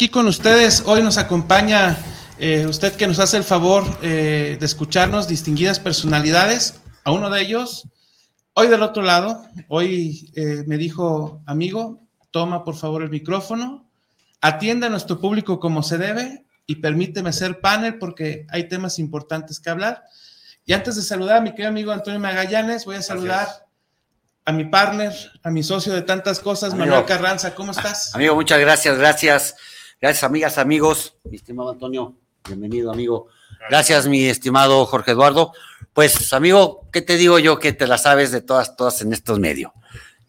aquí con ustedes. Hoy nos acompaña eh, usted que nos hace el favor eh, de escucharnos, distinguidas personalidades. A uno de ellos, hoy del otro lado, hoy eh, me dijo, amigo, toma por favor el micrófono, atienda a nuestro público como se debe y permíteme ser panel porque hay temas importantes que hablar. Y antes de saludar a mi querido amigo Antonio Magallanes, voy a saludar a mi partner, a mi socio de tantas cosas, Manuel Carranza. ¿Cómo estás? Amigo, muchas gracias, gracias. Gracias, amigas, amigos. Mi estimado Antonio, bienvenido, amigo. Gracias, mi estimado Jorge Eduardo. Pues, amigo, ¿qué te digo yo que te la sabes de todas, todas en estos medios?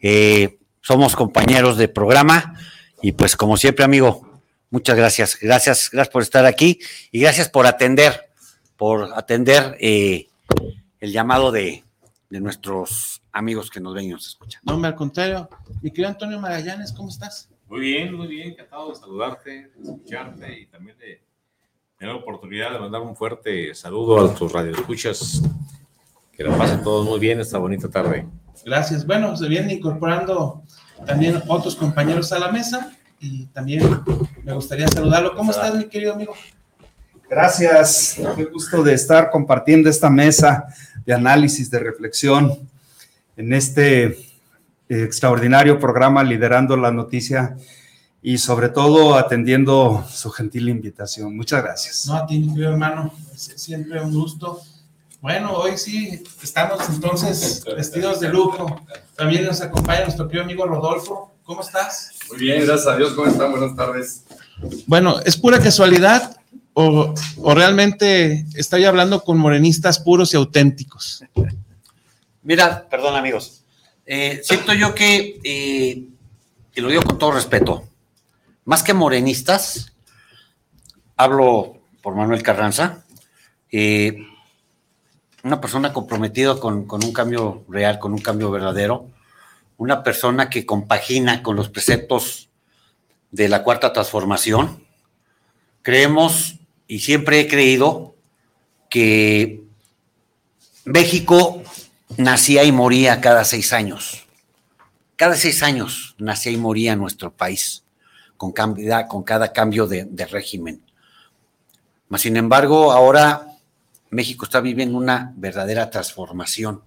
Eh, somos compañeros de programa y pues como siempre, amigo, muchas gracias. Gracias, gracias por estar aquí y gracias por atender, por atender eh, el llamado de, de, nuestros amigos que nos ven y nos escuchan. No, al contrario. Mi querido Antonio Magallanes, ¿cómo estás? Muy bien, muy bien, encantado de saludarte, de escucharte y también de tener la oportunidad de mandar un fuerte saludo a tus radioescuchas. Que la pasen todos muy bien esta bonita tarde. Gracias. Bueno, se vienen incorporando también otros compañeros a la mesa y también me gustaría saludarlo. ¿Cómo estás, mi querido amigo? Gracias, qué gusto de estar compartiendo esta mesa de análisis, de reflexión en este extraordinario programa liderando la noticia y sobre todo atendiendo su gentil invitación. Muchas gracias. No, a ti, mi hermano, siempre un gusto. Bueno, hoy sí estamos entonces vestidos de lujo. También nos acompaña nuestro querido amigo Rodolfo. ¿Cómo estás? Muy bien, gracias a Dios. ¿Cómo están? Buenas tardes. Bueno, ¿es pura casualidad o, o realmente estoy hablando con morenistas puros y auténticos? Mira, perdón amigos, eh, siento yo que, eh, y lo digo con todo respeto, más que morenistas, hablo por Manuel Carranza, eh, una persona comprometida con, con, un cambio real, con un cambio verdadero, una persona que compagina con los preceptos de la cuarta transformación. Creemos y siempre he creído que México nacía y moría cada seis años. Cada seis años nacía y moría nuestro país con, con cada cambio de, de régimen. Mas, sin embargo, ahora México está viviendo una verdadera transformación,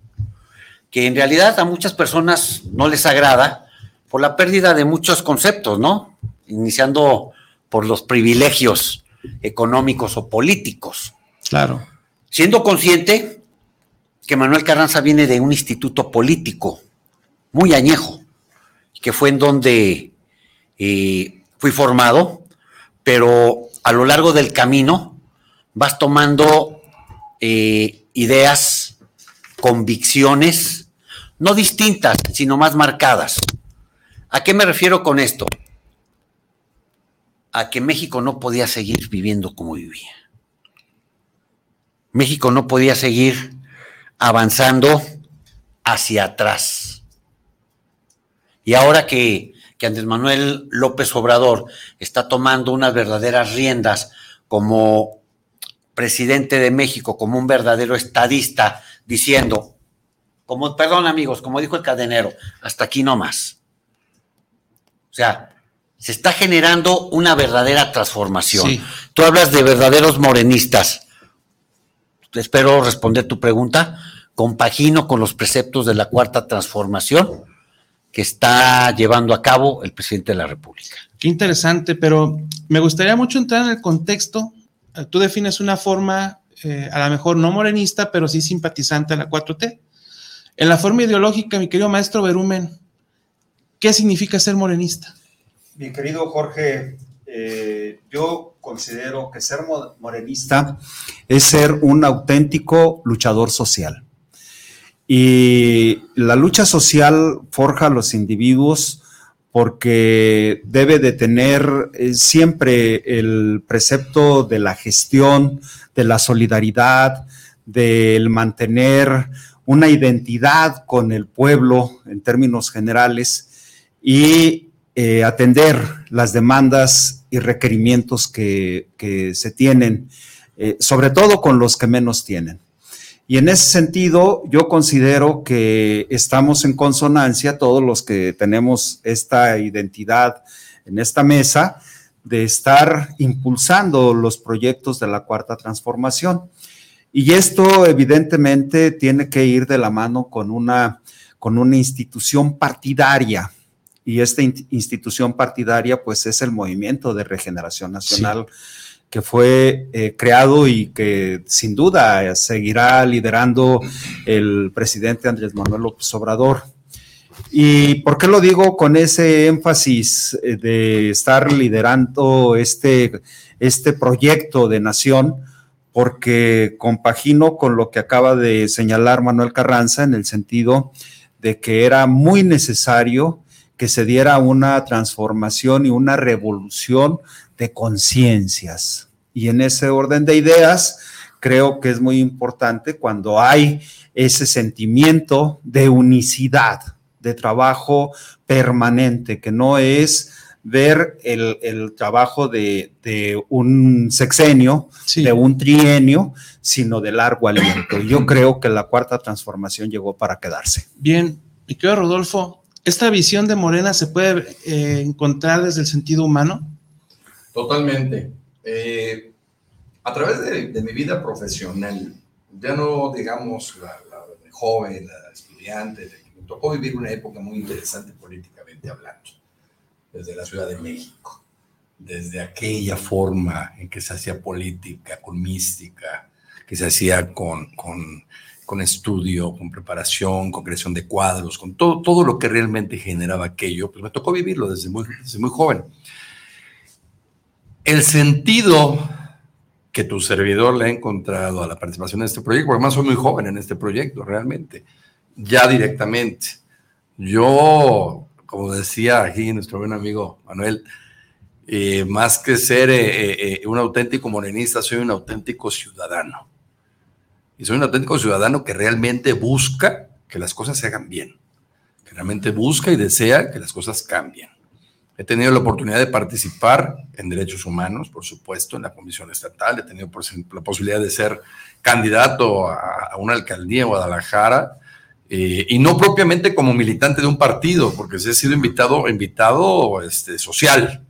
que en realidad a muchas personas no les agrada por la pérdida de muchos conceptos, ¿no? Iniciando por los privilegios económicos o políticos. Claro. Siendo consciente que Manuel Carranza viene de un instituto político muy añejo, que fue en donde eh, fui formado, pero a lo largo del camino vas tomando eh, ideas, convicciones, no distintas, sino más marcadas. ¿A qué me refiero con esto? A que México no podía seguir viviendo como vivía. México no podía seguir avanzando hacia atrás. Y ahora que, que Andrés Manuel López Obrador está tomando unas verdaderas riendas como presidente de México, como un verdadero estadista, diciendo, como, perdón amigos, como dijo el cadenero, hasta aquí no más. O sea, se está generando una verdadera transformación. Sí. Tú hablas de verdaderos morenistas. Espero responder tu pregunta compagino con los preceptos de la cuarta transformación que está llevando a cabo el presidente de la República. Qué interesante, pero me gustaría mucho entrar en el contexto. Tú defines una forma, eh, a lo mejor no morenista, pero sí simpatizante a la 4T. En la forma ideológica, mi querido maestro Berumen, ¿qué significa ser morenista? Mi querido Jorge, eh, eh, yo considero que ser morenista es ser un auténtico luchador social. Y la lucha social forja a los individuos porque debe de tener eh, siempre el precepto de la gestión, de la solidaridad, del mantener una identidad con el pueblo en términos generales y eh, atender las demandas y requerimientos que, se tienen, eh, sobre todo con los que menos tienen. Y en ese sentido, yo considero que estamos en consonancia, todos los que tenemos esta identidad en esta mesa, de estar impulsando los proyectos de la cuarta transformación. Y esto evidentemente tiene que ir de la mano con una, con una institución partidaria. Y esta institución partidaria pues es el Movimiento de Regeneración Nacional. Que fue eh, creado y que sin duda seguirá liderando el presidente Andrés Manuel López Obrador. ¿Y por qué lo digo con ese énfasis eh, de estar liderando este, este proyecto de nación? porque compagino con lo que acaba de señalar Manuel Carranza en el sentido de que era muy necesario que se diera una transformación y una revolución de conciencias. Y en ese orden de ideas, creo que es muy importante cuando hay ese sentimiento de unicidad, de trabajo permanente, que no es ver el, trabajo de, un sexenio, de un trienio, sino de largo aliento. Yo creo que la cuarta transformación llegó para quedarse. Bien, mi querido Rodolfo, ¿esta visión de Morena se puede eh, encontrar desde el sentido humano? Totalmente. Eh, a través de, mi vida profesional, ya no digamos la, joven, la estudiante, me tocó vivir una época muy interesante políticamente hablando desde la Ciudad de México, desde aquella forma en que se hacía política, con mística, que se hacía con, con, con estudio, con preparación, con creación de cuadros, con todo, todo lo que realmente generaba aquello, pues me tocó vivirlo desde muy, desde muy joven. El sentido que tu servidor le ha encontrado a la participación en este proyecto, porque además soy muy joven en este proyecto, realmente, ya directamente. Yo como decía aquí nuestro buen amigo Manuel, eh, más que ser eh, eh, un auténtico morenista, soy un auténtico ciudadano. Y soy un auténtico ciudadano que realmente busca que las cosas se hagan bien, que realmente busca y desea que las cosas cambien. He tenido la oportunidad de participar en derechos humanos, por supuesto, en la Comisión Estatal. He tenido la posibilidad de ser candidato a, una alcaldía en Guadalajara eh, y no propiamente como militante de un partido, porque he sido invitado, invitado este, social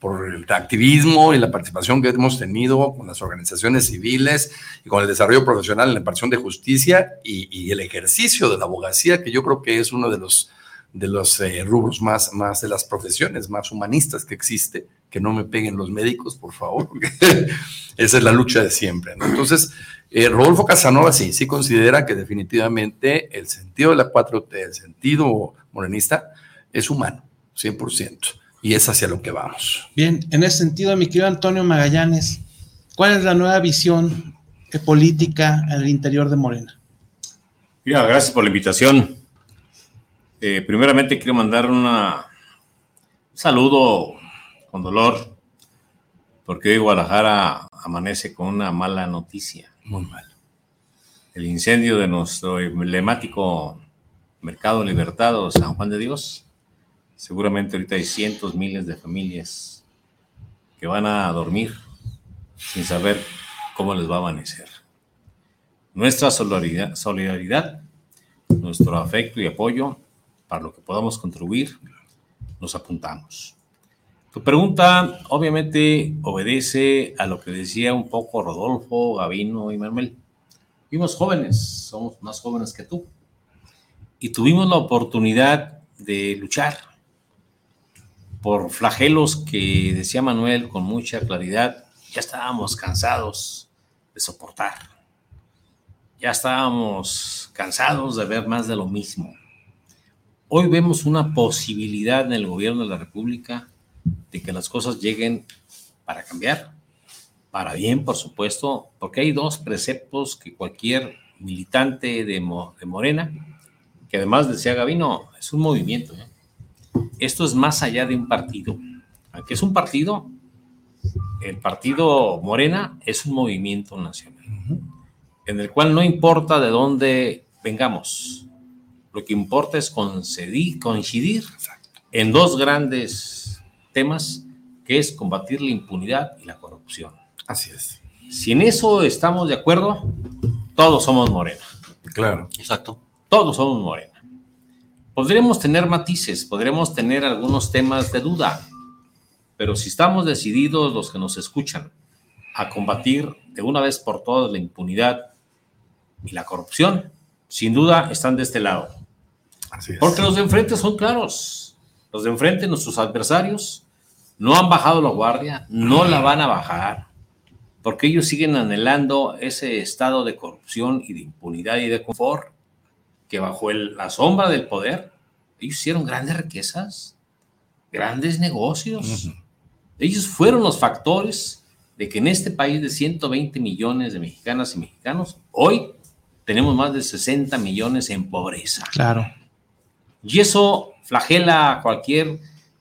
por el activismo y la participación que hemos tenido con las organizaciones civiles y con el desarrollo profesional en la impartición de justicia y, el ejercicio de la abogacía, que yo creo que es uno de los, de los eh, rubros más, más de las profesiones más humanistas que existe. Que no me peguen los médicos, por favor, porque esa es la lucha de siempre. Entonces, eh, Rodolfo Casanova sí, sí considera que definitivamente el sentido de la 4T, el sentido morenista, es humano, 100%, y es hacia lo que vamos. Bien, en ese sentido, mi querido Antonio Magallanes, ¿cuál es la nueva visión política al interior de Morena? Mira, gracias por la invitación. Eh, primeramente quiero mandar una, un saludo con dolor, porque hoy Guadalajara amanece con una mala noticia muy mal. El incendio de nuestro emblemático Mercado Libertado San Juan de Dios. Seguramente ahorita hay cientos, miles de familias que van a dormir sin saber cómo les va a amanecer. Nuestra solidaridad, solidaridad nuestro afecto y apoyo para lo que podamos contribuir, nos apuntamos. Tu pregunta obviamente obedece a lo que decía un poco Rodolfo, Gavino y Manuel. Fuimos jóvenes, somos más jóvenes que tú. Y tuvimos la oportunidad de luchar por flagelos que decía Manuel con mucha claridad. Ya estábamos cansados de soportar. Ya estábamos cansados de ver más de lo mismo. Hoy vemos una posibilidad en el gobierno de la República de que las cosas lleguen para cambiar, para bien, por supuesto, porque hay dos preceptos que cualquier militante de, Morena, que además decía Gavino, es un movimiento. ¿eh? Esto es más allá de un partido. Aunque es un partido, el partido Morena es un movimiento nacional, en el cual no importa de dónde vengamos, lo que importa es coincidir en dos grandes temas, que es combatir la impunidad y la corrupción. Así es. Si en eso estamos de acuerdo, todos somos Morena. Claro. Exacto. Todos somos Morena. Podremos tener matices, podremos tener algunos temas de duda, pero si estamos decididos los que nos escuchan a combatir de una vez por todas la impunidad y la corrupción, sin duda están de este lado. Así es. Porque los de enfrente son claros. Los de enfrente, nuestros adversarios, no han bajado la guardia, no la van a bajar, porque ellos siguen anhelando ese estado de corrupción y de impunidad y de confort que bajo la sombra del poder, ellos hicieron grandes riquezas, grandes negocios. Ellos fueron los factores de que en este país de 120 millones de mexicanas y mexicanos, hoy tenemos más de 60 millones en pobreza. Claro. Y eso flagela a cualquier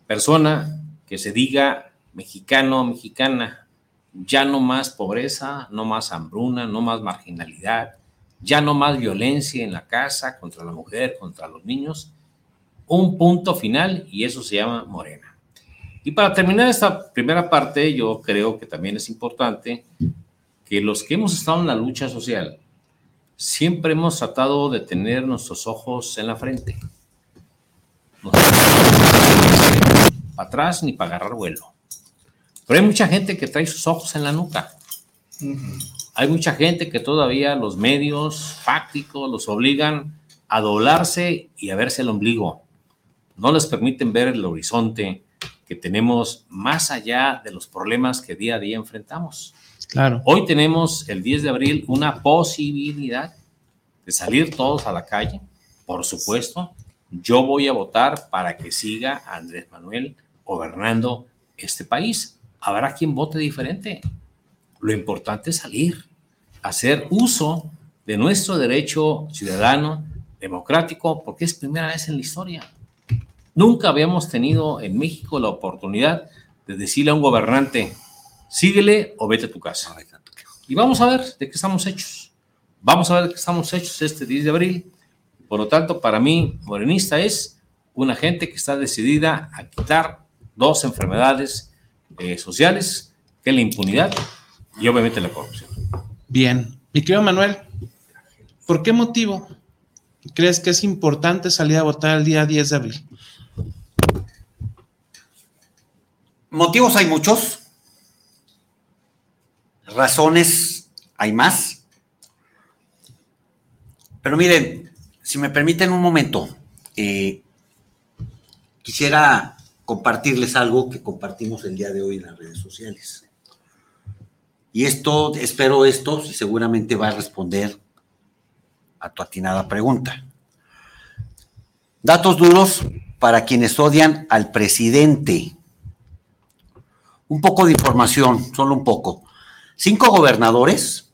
persona que se diga mexicano mexicana. Ya no más pobreza, no más hambruna, no más marginalidad, ya no más violencia en la casa contra la mujer, contra los niños. Un punto final y eso se llama Morena. Y para terminar esta primera parte, yo creo que también es importante que los que hemos estado en la lucha social, siempre hemos tratado de tener nuestros ojos en la frente. No para atrás ni para agarrar vuelo. Pero hay mucha gente que trae sus ojos en la nuca. Hay mucha gente que todavía los medios fácticos los obligan a doblarse y a verse el ombligo. No les permiten ver el horizonte que tenemos más allá de los problemas que día a día enfrentamos. Claro. Hoy tenemos el 10 de abril una posibilidad de salir todos a la calle, por supuesto. Yo voy a votar para que siga Andrés Manuel gobernando este país. Habrá quien vote diferente. Lo importante es salir, hacer uso de nuestro derecho ciudadano democrático, porque es primera vez en la historia. Nunca habíamos tenido en México la oportunidad de decirle a un gobernante, síguele o vete a tu casa. Y vamos a ver de qué estamos hechos. Vamos a ver de qué estamos hechos este 10 de abril. Por lo tanto, para mí, morenista es una gente que está decidida a quitar dos enfermedades eh, sociales, que es la impunidad y obviamente la corrupción. Bien. Mi querido Manuel, ¿por qué motivo crees que es importante salir a votar el día 10 de abril? Motivos hay muchos. Razones hay más. Pero miren, si me permiten un momento, eh, quisiera compartirles algo que compartimos el día de hoy en las redes sociales. Y esto, espero esto, seguramente va a responder a tu atinada pregunta. Datos duros para quienes odian al presidente. Un poco de información, solo un poco. Cinco gobernadores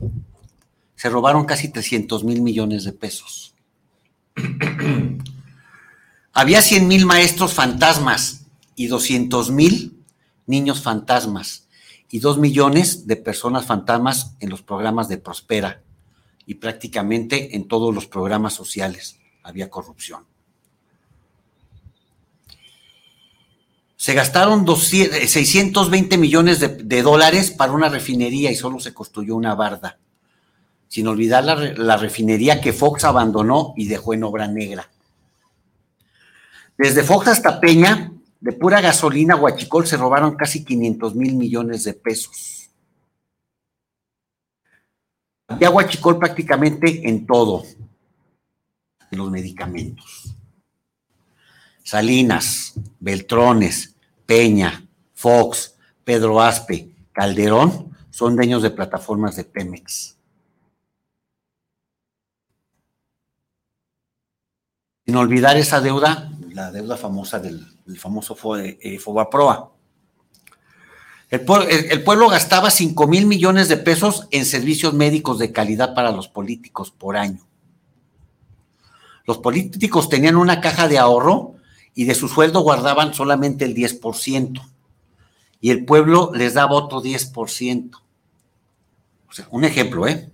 se robaron casi 300 mil millones de pesos. Había 100 mil maestros fantasmas y 200 mil niños fantasmas y 2 millones de personas fantasmas en los programas de Prospera y prácticamente en todos los programas sociales había corrupción. Se gastaron 620 millones de, de, dólares para una refinería y solo se construyó una barda sin olvidar la, refinería que Fox abandonó y dejó en obra negra. Desde Fox hasta Peña, de pura gasolina, Huachicol se robaron casi 500 mil millones de pesos. Había Huachicol prácticamente en todo, en los medicamentos. Salinas, Beltrones, Peña, Fox, Pedro Aspe, Calderón son dueños de plataformas de Pemex. Sin olvidar esa deuda, la deuda famosa del, famoso eh, Fobaproa. El, pueblo gastaba 5 mil millones de pesos en servicios médicos de calidad para los políticos por año. Los políticos tenían una caja de ahorro y de su sueldo guardaban solamente el 10%. Y el pueblo les daba otro 10%. O sea, un ejemplo, ¿eh?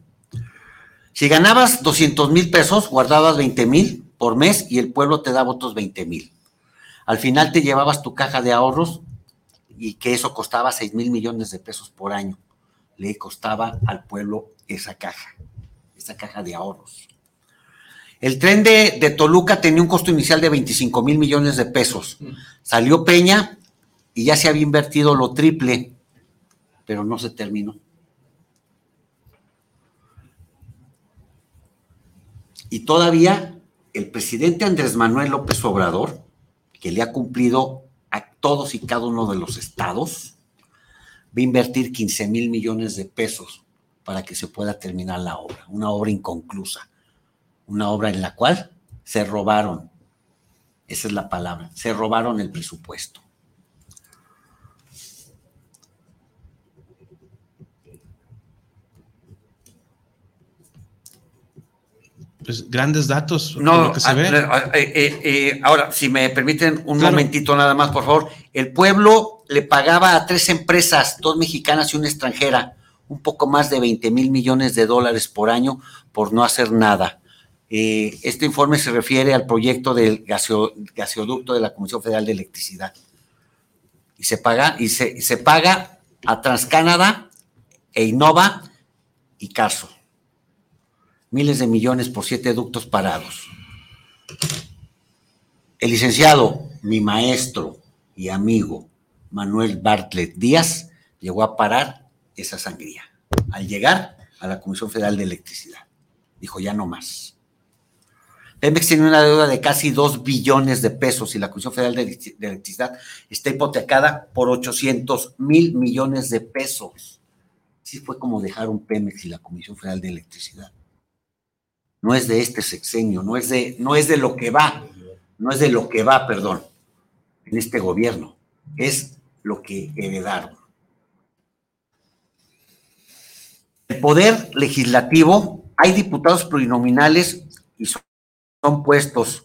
Si ganabas 200 mil pesos, guardabas 20 mil por mes y el pueblo te daba otros 20 mil. Al final te llevabas tu caja de ahorros y que eso costaba 6 mil millones de pesos por año. Le costaba al pueblo esa caja, esa caja de ahorros. El tren de, de Toluca tenía un costo inicial de 25 mil millones de pesos. Salió Peña y ya se había invertido lo triple, pero no se terminó. Y todavía el presidente Andrés Manuel López Obrador, que le ha cumplido a todos y cada uno de los estados, va a invertir 15 mil millones de pesos para que se pueda terminar la obra, una obra inconclusa, una obra en la cual se robaron, esa es la palabra, se robaron el presupuesto. Pues, grandes datos. No, lo que se ve. Eh, eh, eh, ahora, si me permiten un momentito nada más, por favor. El pueblo le pagaba a tres empresas, dos mexicanas y una extranjera, un poco más de 20 mil millones de dólares por año por no hacer nada. este informe se refiere al proyecto del gaseoducto de la Comisión Federal de Electricidad. Y se paga, y se, se paga a TransCanada e Innova y Carso miles de millones por siete ductos parados. El licenciado, mi maestro y amigo Manuel Bartlett Díaz, llegó a parar esa sangría al llegar a la Comisión Federal de Electricidad. Dijo, ya no más. Pemex tiene una deuda de casi 2 billones de pesos y la Comisión Federal de Electricidad está hipotecada por 800 mil millones de pesos. Sí fue como dejar un Pemex y la Comisión Federal de Electricidad no es de este sexenio, no es de, no es de lo que va, no es de lo que va, perdón, en este gobierno, es lo que heredaron. El poder legislativo, hay diputados plurinominales y son, son puestos,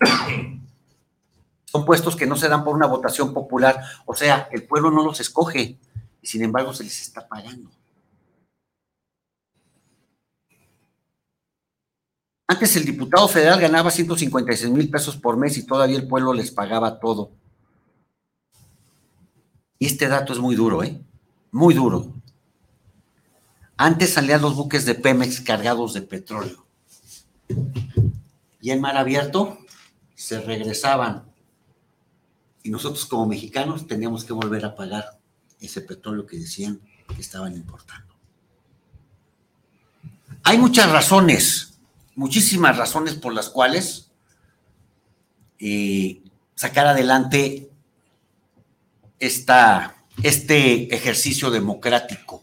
son puestos que no se dan por una votación popular, o sea, el pueblo no los escoge y sin embargo se les está pagando. Antes el diputado federal ganaba 156 mil pesos por mes y todavía el pueblo les pagaba todo. Y este dato es muy duro, ¿eh? Muy duro. Antes salían los buques de Pemex cargados de petróleo. Y en mar abierto se regresaban. Y nosotros como mexicanos teníamos que volver a pagar ese petróleo que decían que estaban importando. Hay muchas razones muchísimas razones por las cuales eh, sacar adelante esta, este ejercicio democrático.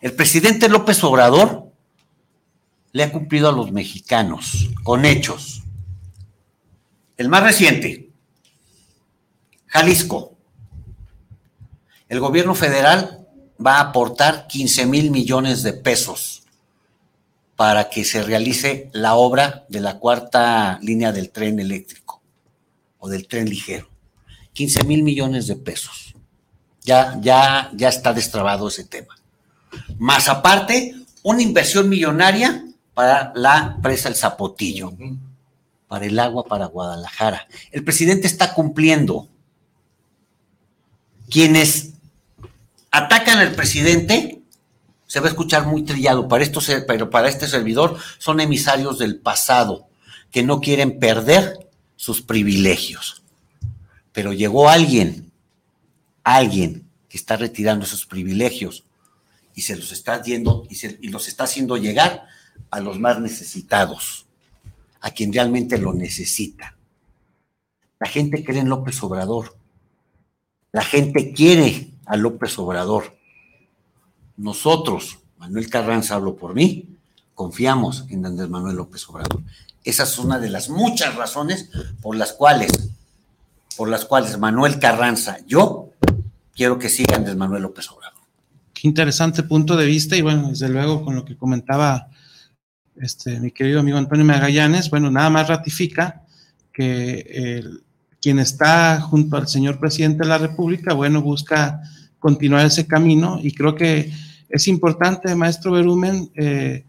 El presidente López Obrador le ha cumplido a los mexicanos con hechos. El más reciente, Jalisco. El gobierno federal va a aportar 15 mil millones de pesos para que se realice la obra de la cuarta línea del tren eléctrico o del tren ligero. 15 mil millones de pesos. Ya, ya, ya está destrabado ese tema. Más aparte, una inversión millonaria para la presa El Zapotillo, para el agua para Guadalajara. El presidente está cumpliendo. Quienes atacan al presidente se va a escuchar muy trillado, para esto, pero para este servidor son emisarios del pasado, que no quieren perder sus privilegios. Pero llegó alguien, alguien que está retirando esos privilegios y se los está yendo y, y los está haciendo llegar a los más necesitados, a quien realmente lo necesita. La gente cree en López Obrador. La gente quiere a López Obrador nosotros, Manuel Carranza hablo por mí, confiamos en Andrés Manuel López Obrador. Esa es una de las muchas razones por las cuales, por las cuales Manuel Carranza, yo, quiero que siga Andrés Manuel López Obrador. Qué interesante punto de vista y bueno, desde luego con lo que comentaba este, mi querido amigo Antonio Magallanes, bueno, nada más ratifica que quien está junto al señor presidente de la República, bueno, busca continuar ese camino y creo que es importante, maestro Berumen, eh,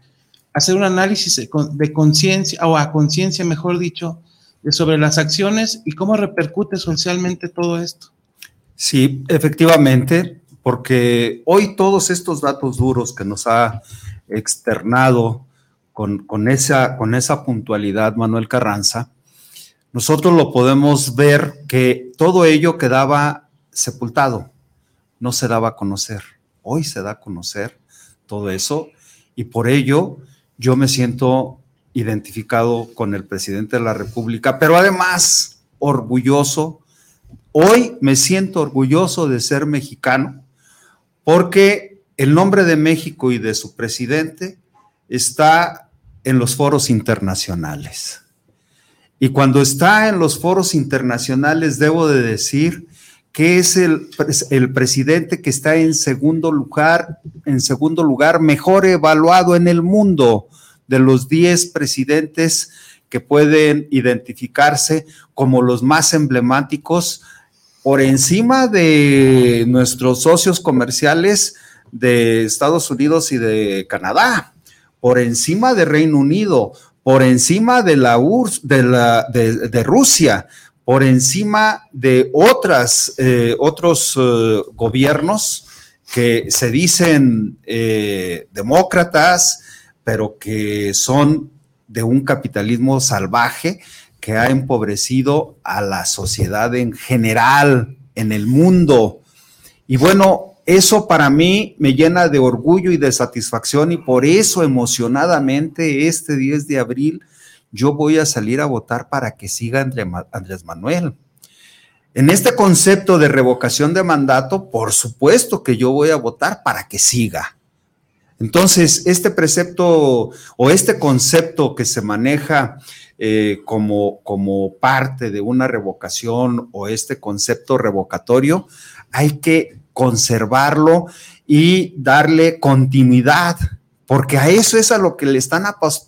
hacer un análisis de conciencia, o a conciencia, mejor dicho, de sobre las acciones y cómo repercute socialmente todo esto. Sí, efectivamente, porque hoy todos estos datos duros que nos ha externado con, con, esa, con esa puntualidad Manuel Carranza, nosotros lo podemos ver que todo ello quedaba sepultado, no se daba a conocer. Hoy se da a conocer todo eso y por ello yo me siento identificado con el presidente de la República, pero además orgulloso. Hoy me siento orgulloso de ser mexicano porque el nombre de México y de su presidente está en los foros internacionales. Y cuando está en los foros internacionales, debo de decir que es el, el, presidente que está en segundo lugar, en segundo lugar, mejor evaluado en el mundo de los 10 presidentes que pueden identificarse como los más emblemáticos por encima de nuestros socios comerciales de Estados Unidos y de Canadá, por encima de Reino Unido, por encima de la URSS, de, la, de Rusia, por encima de otras, eh, otros eh, gobiernos que se dicen eh, demócratas, pero que son de un capitalismo salvaje que ha empobrecido a la sociedad en general, en el mundo. Y bueno, eso para mí me llena de orgullo y de satisfacción y por eso emocionadamente este 10 de abril yo voy a salir a votar para que siga Andrés Manuel. En este concepto de revocación de mandato, por supuesto que yo voy a votar para que siga. Entonces, este precepto o este concepto que se maneja eh, como, como parte de una revocación o este concepto revocatorio, hay que conservarlo y darle continuidad porque a eso es a lo que le están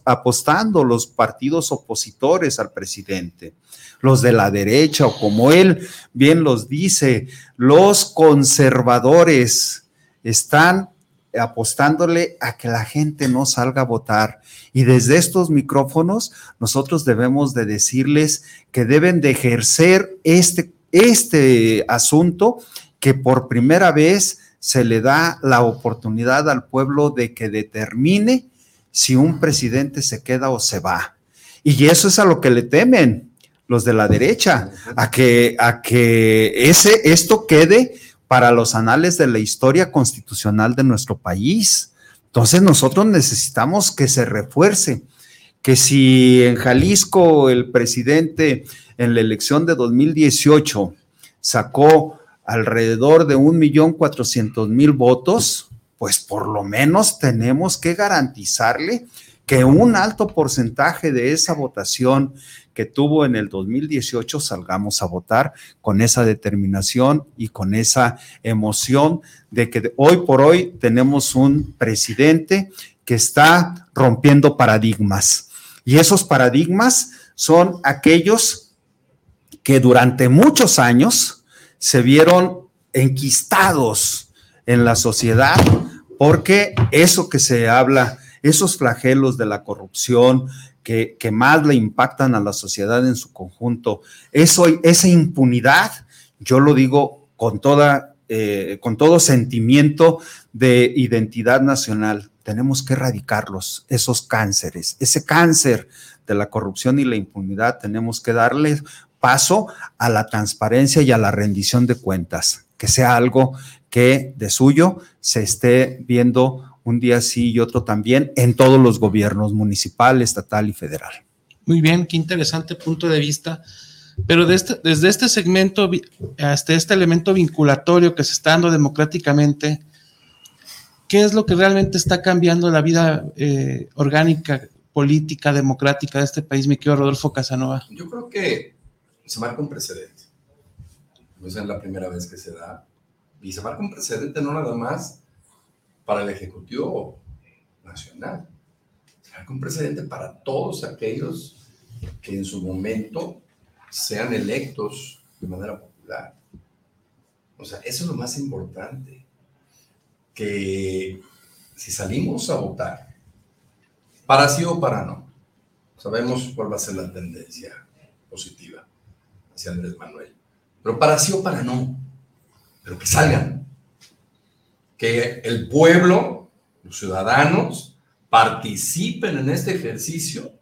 apostando los partidos opositores al presidente, los de la derecha o como él bien los dice, los conservadores están apostándole a que la gente no salga a votar. Y desde estos micrófonos nosotros debemos de decirles que deben de ejercer este, este asunto que por primera vez se le da la oportunidad al pueblo de que determine si un presidente se queda o se va. Y eso es a lo que le temen los de la derecha, a que, a que ese, esto quede para los anales de la historia constitucional de nuestro país. Entonces nosotros necesitamos que se refuerce, que si en Jalisco el presidente en la elección de 2018 sacó alrededor de un millón cuatrocientos mil votos, pues por lo menos tenemos que garantizarle que un alto porcentaje de esa votación que tuvo en el 2018 salgamos a votar con esa determinación y con esa emoción de que hoy por hoy tenemos un presidente que está rompiendo paradigmas. Y esos paradigmas son aquellos que durante muchos años, se vieron enquistados en la sociedad porque eso que se habla, esos flagelos de la corrupción que, más le impactan a la sociedad en su conjunto, eso, esa impunidad, yo lo digo con, toda, eh, con todo sentimiento de identidad nacional, tenemos que erradicarlos, esos cánceres, ese cáncer de la corrupción y la impunidad, tenemos que darles paso a la transparencia y a la rendición de cuentas, que sea algo que de suyo se esté viendo un día sí y otro también en todos los gobiernos municipal, estatal y federal. Muy bien, qué interesante punto de vista. Pero este, desde este segmento hasta este elemento vinculatorio que se está dando democráticamente, ¿qué es lo que realmente está cambiando la vida eh, orgánica, política, democrática de este país, mi querido Rodolfo Casanova? Yo creo que se marca un precedente. No es la primera vez que se da. Y se marca un precedente no nada más para el Ejecutivo Nacional, se marca un precedente para todos aquellos que en su momento sean electos de manera popular. O sea, eso es lo más importante, que si salimos a votar, para sí o para no, sabemos cuál va a ser la tendencia positiva Andrés Manuel. Pero para sí o para no, pero que salgan. Que el pueblo, los ciudadanos, participen en este ejercicio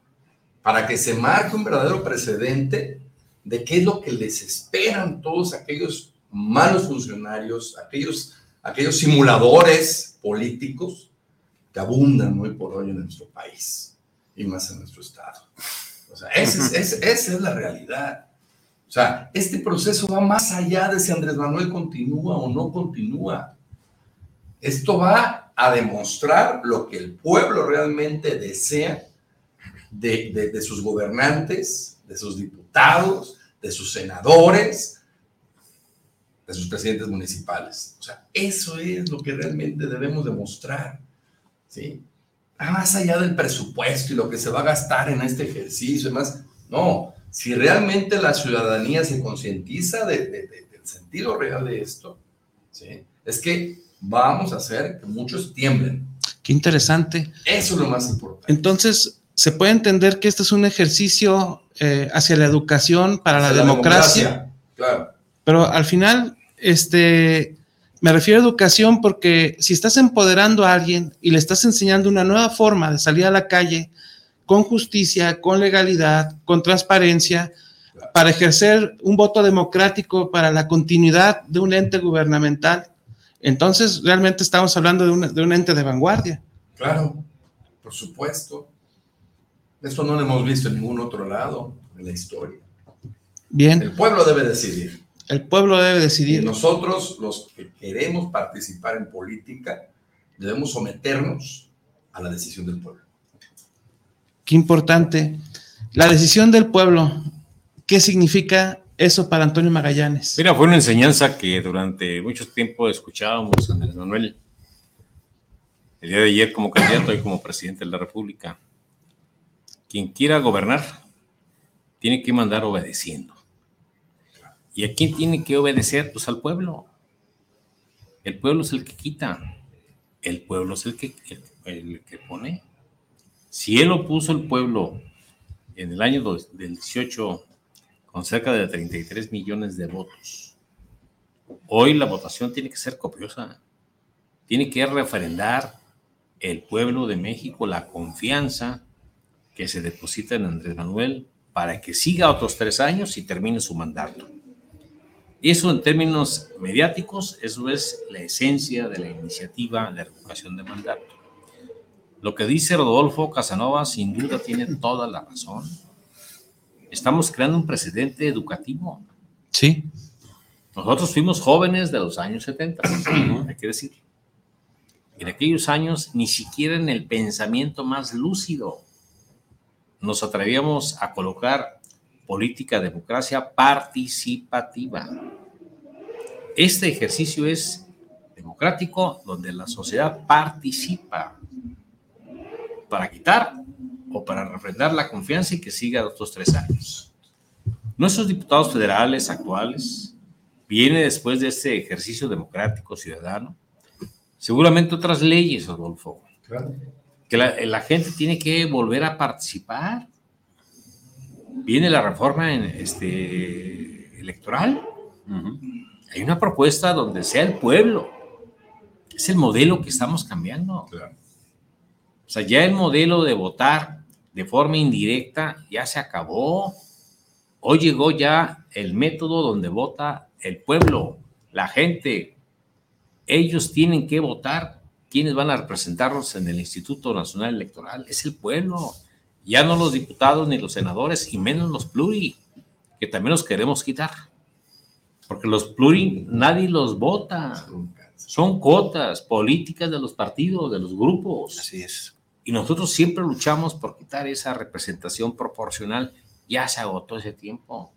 para que se marque un verdadero precedente de qué es lo que les esperan todos aquellos malos funcionarios, aquellos, aquellos simuladores políticos que abundan hoy por hoy en nuestro país y más en nuestro estado. O sea, esa es, esa es la realidad. O sea, este proceso va más allá de si Andrés Manuel continúa o no continúa. Esto va a demostrar lo que el pueblo realmente desea de, de, sus gobernantes, de sus diputados, de sus senadores, de sus presidentes municipales. O sea, eso es lo que realmente debemos demostrar. ¿sí? Más allá del presupuesto y lo que se va a gastar en este ejercicio, además, no, si realmente la ciudadanía se concientiza de, del sentido real de esto, ¿sí? es que vamos a hacer que muchos tiemblen. Qué interesante. Eso es lo más importante. Entonces, se puede entender que este es un ejercicio eh, hacia la educación para la, democracia. Claro. Pero al final, este, me refiero a educación porque si estás empoderando a alguien y le estás enseñando una nueva forma de salir a la calle, con justicia, con legalidad, con transparencia, para ejercer un voto democrático para la continuidad de un ente gubernamental. Entonces, realmente estamos hablando de, de un ente de vanguardia. Claro, por supuesto. Esto no lo hemos visto en ningún otro lado en la historia. Bien. El pueblo debe decidir. El pueblo debe decidir. Y nosotros, los que queremos participar en política, debemos someternos a la decisión del pueblo. Qué importante. La decisión del pueblo, ¿qué significa eso para Antonio Magallanes? Mira, fue una enseñanza que durante mucho tiempo escuchábamos Andrés Manuel. El día de ayer como candidato y como presidente de la República. Quien quiera gobernar tiene que mandar obedeciendo. ¿Y a quién tiene que obedecer? Pues al pueblo. El pueblo es el que quita. El pueblo es el que, el que pone. Si él lo puso el pueblo en el año del 18 con cerca de 33 millones de votos, hoy la votación tiene que ser copiosa. Tiene que referendar el pueblo de México la confianza que se deposita en Andrés Manuel para que siga otros tres años y termine su mandato. Eso en términos mediáticos, eso es la esencia de la iniciativa de revocación de mandato. Lo que dice Rodolfo Casanova sin duda tiene toda la razón. Estamos creando un precedente educativo. Sí. Nosotros fuimos jóvenes de los años 70, hay que decir. En aquellos años, ni siquiera en el pensamiento más lúcido nos atrevíamos a colocar política democracia participativa. Este ejercicio es democrático donde la sociedad participa para quitar o para refrendar la confianza y que siga otros tres años. Nuestros diputados federales actuales viene después de este ejercicio democrático ciudadano, seguramente otras leyes, Rodolfo, que la, gente tiene que volver a participar. Viene la reforma en este, electoral. Hay una propuesta donde sea el pueblo. Es el modelo que estamos cambiando. O sea, ya el modelo de votar de forma indirecta ya se acabó. Hoy llegó ya el método donde vota el pueblo, la gente. Ellos tienen que votar. ¿Quiénes van a representarlos en el Instituto Nacional Electoral? Es el pueblo. Ya no los diputados ni los senadores, y menos los pluri, que también los queremos quitar. Porque los pluri nadie los vota. Son cotas políticas de los partidos, de los grupos. Así es. Y nosotros siempre luchamos por quitar esa representación proporcional. Ya se agotó ese tiempo.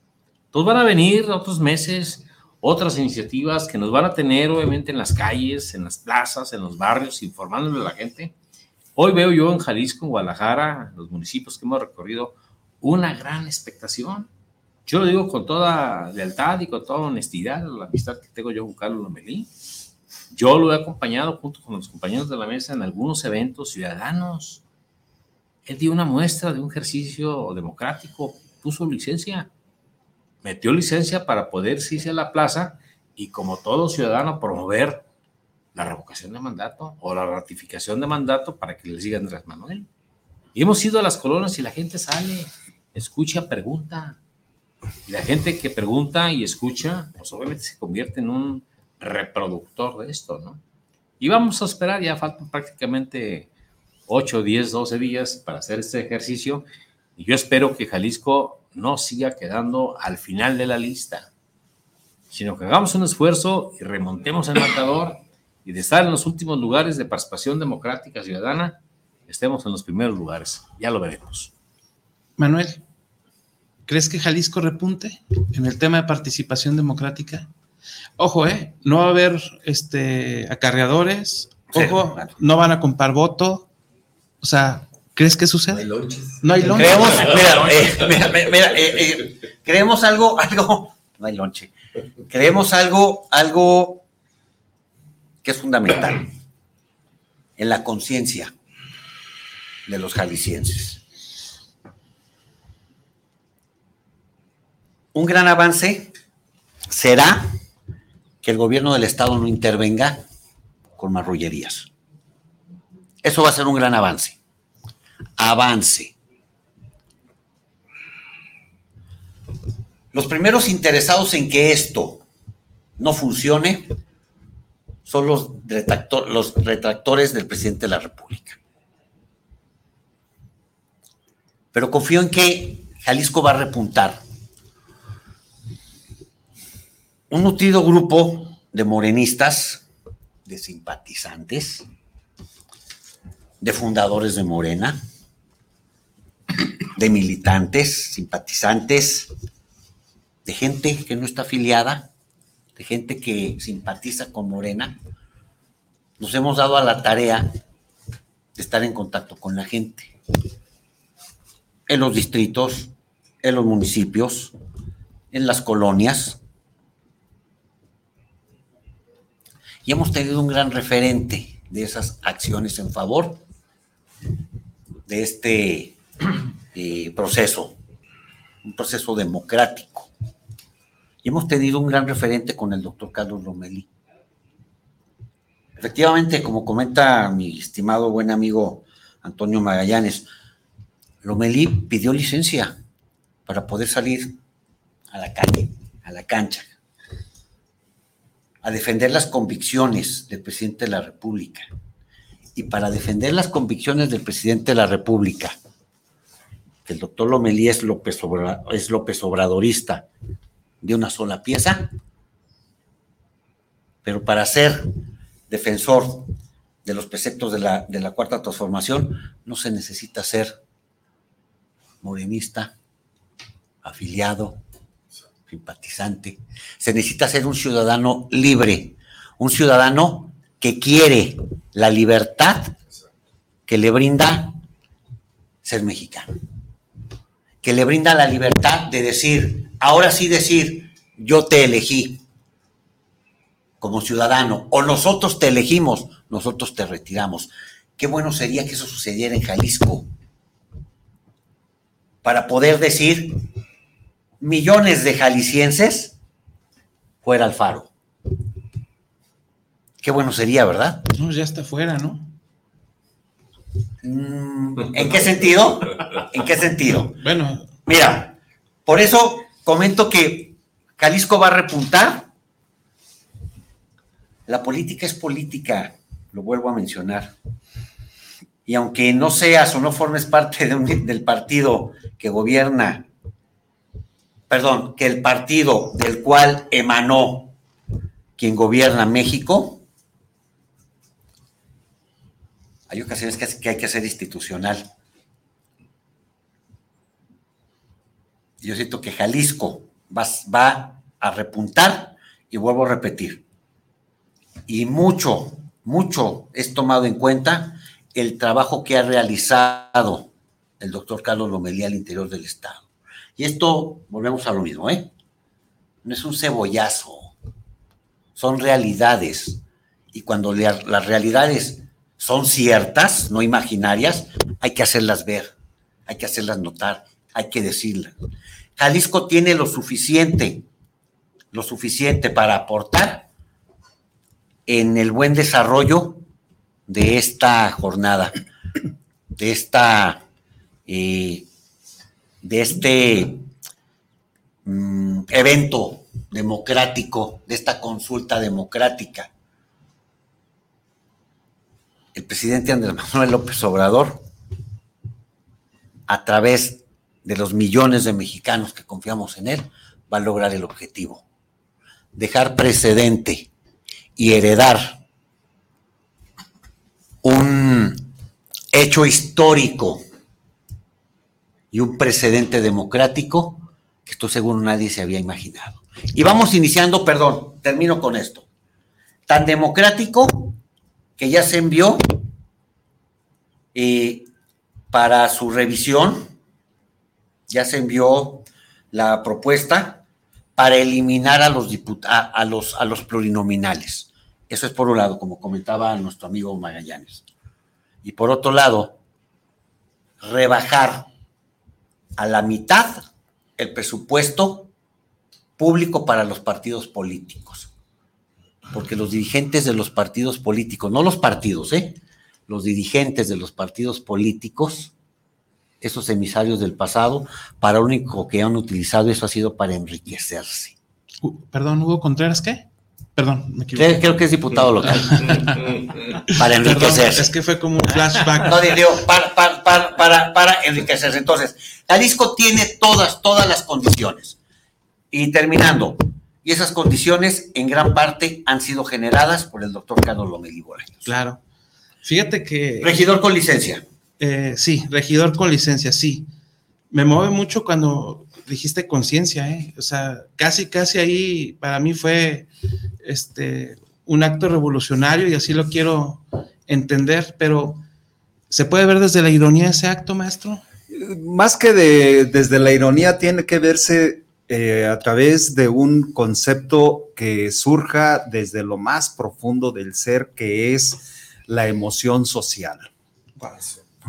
Entonces van a venir otros meses otras iniciativas que nos van a tener obviamente en las calles, en las plazas, en los barrios, informándole a la gente. Hoy veo yo en Jalisco, en Guadalajara, los municipios que hemos recorrido, una gran expectación. Yo lo digo con toda lealtad y con toda honestidad, la amistad que tengo yo con Carlos Lomelí. Yo lo he acompañado junto con los compañeros de la mesa en algunos eventos ciudadanos. Él dio una muestra de un ejercicio democrático, puso licencia, metió licencia para poder irse a la plaza y como todo ciudadano promover la revocación de mandato o la ratificación de mandato para que le siga Andrés Manuel. Y hemos ido a las colonias y la gente sale, escucha, pregunta. Y la gente que pregunta y escucha, pues obviamente se convierte en un reproductor de esto, ¿no? Y vamos a esperar, ya faltan prácticamente 8, 10, 12 días para hacer este ejercicio. Y yo espero que Jalisco no siga quedando al final de la lista, sino que hagamos un esfuerzo y remontemos el marcador y de estar en los últimos lugares de participación democrática ciudadana, estemos en los primeros lugares. Ya lo veremos. Manuel, ¿crees que Jalisco repunte en el tema de participación democrática? Ojo, ¿eh? No va a haber este, acarreadores. Ojo, no van a comprar voto. O sea, ¿crees que sucede? No hay lonches. No hay lonches. Creemos, mira, mira, mira, eh, eh, creemos algo, algo, no hay lonche. Creemos algo, algo que es fundamental en la conciencia de los jaliscienses. Un gran avance será que el gobierno del Estado no intervenga con marrullerías. Eso va a ser un gran avance. Avance. Los primeros interesados en que esto no funcione son los, los retractores del presidente de la República. Pero confío en que Jalisco va a repuntar un nutrido grupo de morenistas, de simpatizantes, de fundadores de Morena, de militantes, simpatizantes, de gente que no está afiliada, de gente que simpatiza con Morena, nos hemos dado a la tarea de estar en contacto con la gente, en los distritos, en los municipios, en las colonias, y hemos tenido un gran referente de esas acciones en favor de este eh, proceso, un proceso democrático. Y hemos tenido un gran referente con el doctor Carlos Lomelí. Efectivamente, como comenta mi estimado buen amigo Antonio Magallanes, Lomelí pidió licencia para poder salir a la calle, a la cancha, a defender las convicciones del presidente de la República. Y para defender las convicciones del presidente de la República, que el doctor Lomelí es López, es López Obradorista de una sola pieza, pero para ser defensor de los preceptos de la, de la cuarta transformación no se necesita ser morenista, afiliado, simpatizante. Se necesita ser un ciudadano libre, un ciudadano que quiere la libertad que le brinda ser mexicano, que le brinda la libertad de decir, ahora sí decir, yo te elegí como ciudadano, o nosotros te elegimos, nosotros te retiramos. Qué bueno sería que eso sucediera en Jalisco, para poder decir, millones de jaliscienses fuera al faro. Qué bueno sería, ¿verdad? No, ya está fuera, ¿no? Mm, ¿En qué sentido? ¿En qué sentido? Bueno. Mira, por eso comento que Jalisco va a repuntar. La política es política, lo vuelvo a mencionar. Y aunque no seas o no formes parte del partido que gobierna perdón, que el partido del cual emanó quien gobierna México, hay ocasiones que hay que ser institucional. Yo siento que Jalisco va, a repuntar y vuelvo a repetir, y mucho, mucho es tomado en cuenta el trabajo que ha realizado el doctor Carlos Lomelí al interior del Estado. Y esto, volvemos a lo mismo, ¿eh? No es un cebollazo, son realidades. Y cuando las realidades son ciertas, no imaginarias, hay que hacerlas ver, hay que hacerlas notar, hay que decirlas. Jalisco tiene lo suficiente, lo suficiente para aportar en el buen desarrollo de esta jornada, de esta, eh, de este mm, evento democrático, de esta consulta democrática. El presidente Andrés Manuel López Obrador, a través de los millones de mexicanos que confiamos en él, va a lograr el objetivo. Dejar precedente y heredar un hecho histórico y un precedente democrático que estoy seguro nadie se había imaginado. Y vamos iniciando, perdón, termino con esto. Tan democrático que ya se envió eh, para su revisión, ya se envió la propuesta para eliminar a los, a los, a los plurinominales. Eso es por un lado, como comentaba nuestro amigo Magallanes. Y por otro lado, rebajar a la mitad el presupuesto público para los partidos políticos. Porque los dirigentes de los partidos políticos, no los partidos, ¿eh? Los dirigentes de los partidos políticos, esos emisarios del pasado, para lo único que han utilizado eso ha sido para enriquecerse. Uh, perdón, Hugo Contreras, ¿qué? Perdón, me equivoqué. Creo, que es diputado local. para enriquecerse. es que fue como un flashback. No, digo, para, para, para, para, enriquecerse. Entonces, Jalisco tiene todas, todas las condiciones. Y terminando, y esas condiciones en gran parte han sido generadas por el doctor Carlos Lomelí Claro. Fíjate que. Regidor con licencia. Eh, sí, regidor con licencia, sí. Me mueve mucho cuando dijiste conciencia, ¿eh? O sea, casi, casi ahí para mí fue este, un acto revolucionario y así lo quiero entender, pero ¿se puede ver desde la ironía ese acto, maestro? Más que de, desde la ironía, tiene que verse eh, a través de un concepto que surja desde lo más profundo del ser, que es la emoción social.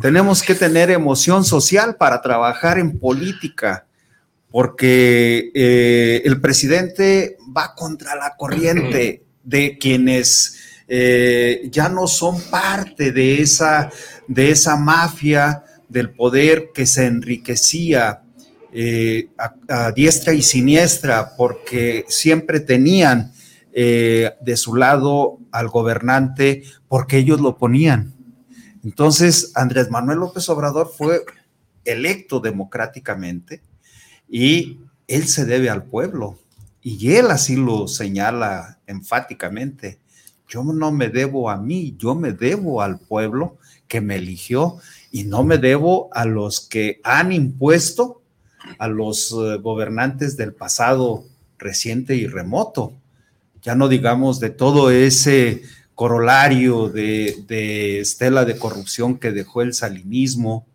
Tenemos que tener emoción social para trabajar en política porque eh, el presidente va contra la corriente de quienes eh, ya no son parte de esa, de esa mafia del poder que se enriquecía eh, a, diestra y siniestra, porque siempre tenían de su lado al gobernante porque ellos lo ponían. Entonces, Andrés Manuel López Obrador fue electo democráticamente y él se debe al pueblo. Y él así lo señala enfáticamente. Yo no me debo a mí, yo me debo al pueblo que me eligió y no me debo a los que han impuesto a los eh, gobernantes del pasado reciente y remoto. Ya no digamos de todo ese corolario de, estela de corrupción que dejó el salinismo,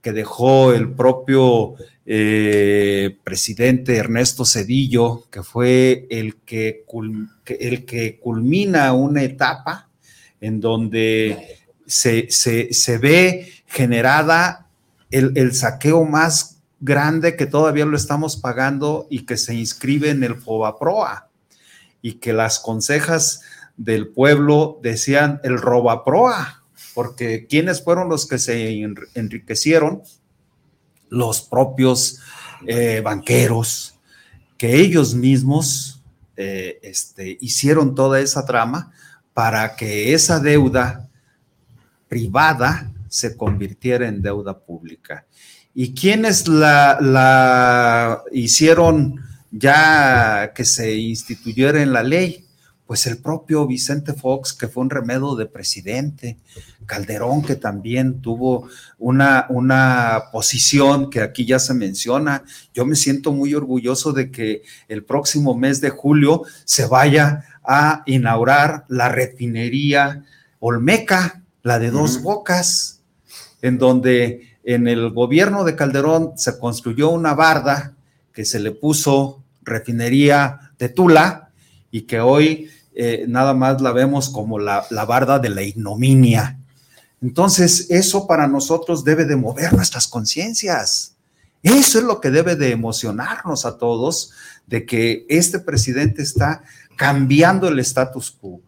que dejó el propio eh, presidente Ernesto Cedillo, que fue el que, el que culmina una etapa en donde se, ve generada el, el, saqueo más grande que todavía lo estamos pagando y que se inscribe en el FOBAPROA y que las consejas del pueblo decían el ROBAPROA porque ¿quiénes fueron los que se enriquecieron? Los propios eh, banqueros, que ellos mismos eh, este, hicieron toda esa trama para que esa deuda privada se convirtiera en deuda pública. ¿Y quiénes la, la hicieron ya que se instituyera en la ley? pues el propio Vicente Fox, que fue un remedio de presidente, Calderón, que también tuvo una, una posición que aquí ya se menciona. Yo me siento muy orgulloso de que el próximo mes de julio se vaya a inaugurar la refinería Olmeca, la de dos bocas, en donde en el gobierno de Calderón se construyó una barda que se le puso refinería de Tula y que hoy eh, nada más la vemos como la, la barda de la ignominia. Entonces, eso para nosotros debe de mover nuestras conciencias. Eso es lo que debe de emocionarnos a todos, de que este presidente está cambiando el status quo.